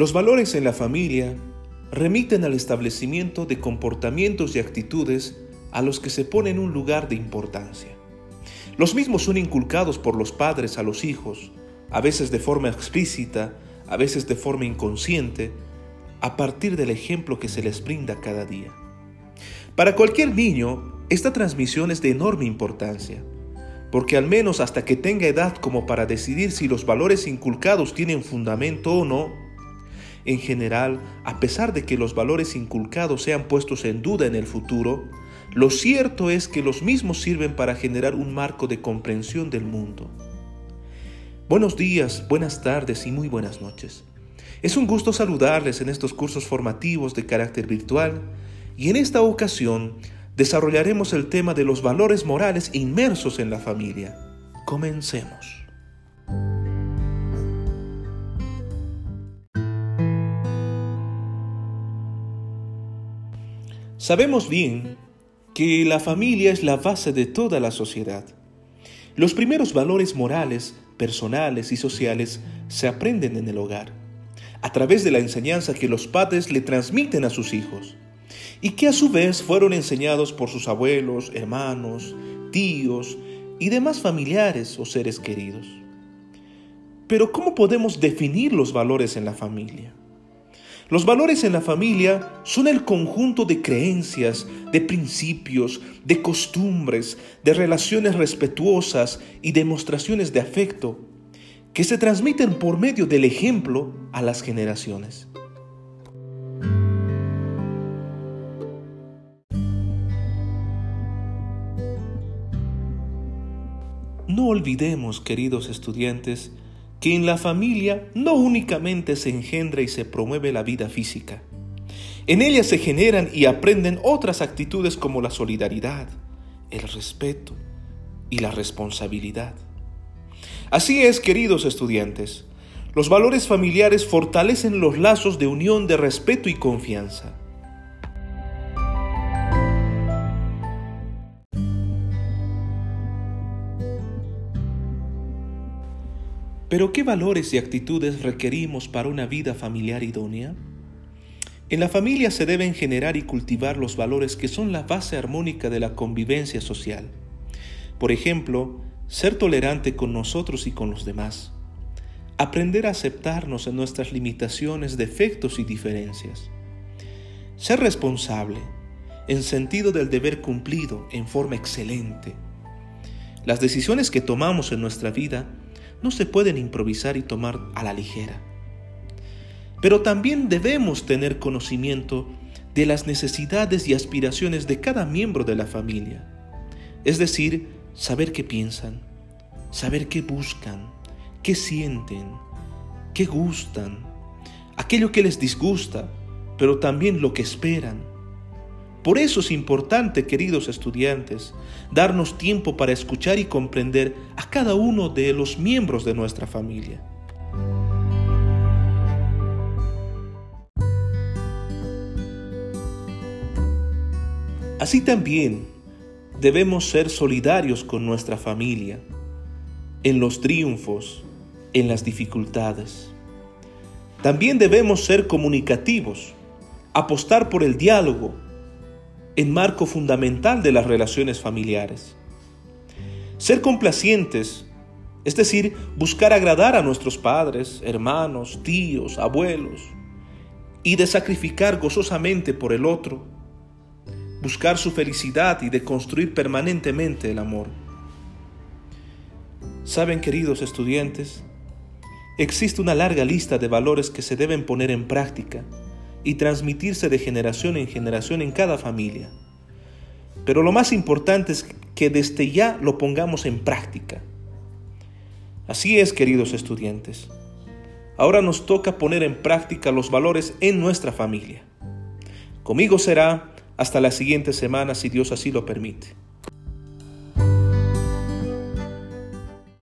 Los valores en la familia remiten al establecimiento de comportamientos y actitudes a los que se pone en un lugar de importancia. Los mismos son inculcados por los padres a los hijos, a veces de forma explícita, a veces de forma inconsciente, a partir del ejemplo que se les brinda cada día. Para cualquier niño, esta transmisión es de enorme importancia, porque al menos hasta que tenga edad como para decidir si los valores inculcados tienen fundamento o no, en general, a pesar de que los valores inculcados sean puestos en duda en el futuro, lo cierto es que los mismos sirven para generar un marco de comprensión del mundo. Buenos días, buenas tardes y muy buenas noches. Es un gusto saludarles en estos cursos formativos de carácter virtual y en esta ocasión desarrollaremos el tema de los valores morales inmersos en la familia. Comencemos. Sabemos bien que la familia es la base de toda la sociedad. Los primeros valores morales, personales y sociales se aprenden en el hogar, a través de la enseñanza que los padres le transmiten a sus hijos, y que a su vez fueron enseñados por sus abuelos, hermanos, tíos y demás familiares o seres queridos. Pero ¿cómo podemos definir los valores en la familia? Los valores en la familia son el conjunto de creencias, de principios, de costumbres, de relaciones respetuosas y demostraciones de afecto que se transmiten por medio del ejemplo a las generaciones. No olvidemos, queridos estudiantes, que en la familia no únicamente se engendra y se promueve la vida física. En ella se generan y aprenden otras actitudes como la solidaridad, el respeto y la responsabilidad. Así es, queridos estudiantes, los valores familiares fortalecen los lazos de unión, de respeto y confianza. Pero ¿qué valores y actitudes requerimos para una vida familiar idónea? En la familia se deben generar y cultivar los valores que son la base armónica de la convivencia social. Por ejemplo, ser tolerante con nosotros y con los demás. Aprender a aceptarnos en nuestras limitaciones, defectos y diferencias. Ser responsable, en sentido del deber cumplido, en forma excelente. Las decisiones que tomamos en nuestra vida no se pueden improvisar y tomar a la ligera. Pero también debemos tener conocimiento de las necesidades y aspiraciones de cada miembro de la familia. Es decir, saber qué piensan, saber qué buscan, qué sienten, qué gustan, aquello que les disgusta, pero también lo que esperan por eso es importante, queridos estudiantes, darnos tiempo para escuchar y comprender a cada uno de los miembros de nuestra familia. Así también debemos ser solidarios con nuestra familia, en los triunfos, en las dificultades. También debemos ser comunicativos, apostar por el diálogo, en marco fundamental de las relaciones familiares. Ser complacientes, es decir, buscar agradar a nuestros padres, hermanos, tíos, abuelos, y de sacrificar gozosamente por el otro, buscar su felicidad y de construir permanentemente el amor. Saben, queridos estudiantes, existe una larga lista de valores que se deben poner en práctica y transmitirse de generación en generación en cada familia. Pero lo más importante es que desde ya lo pongamos en práctica. Así es, queridos estudiantes. Ahora nos toca poner en práctica los valores en nuestra familia. Conmigo será hasta la siguiente semana si Dios así lo permite.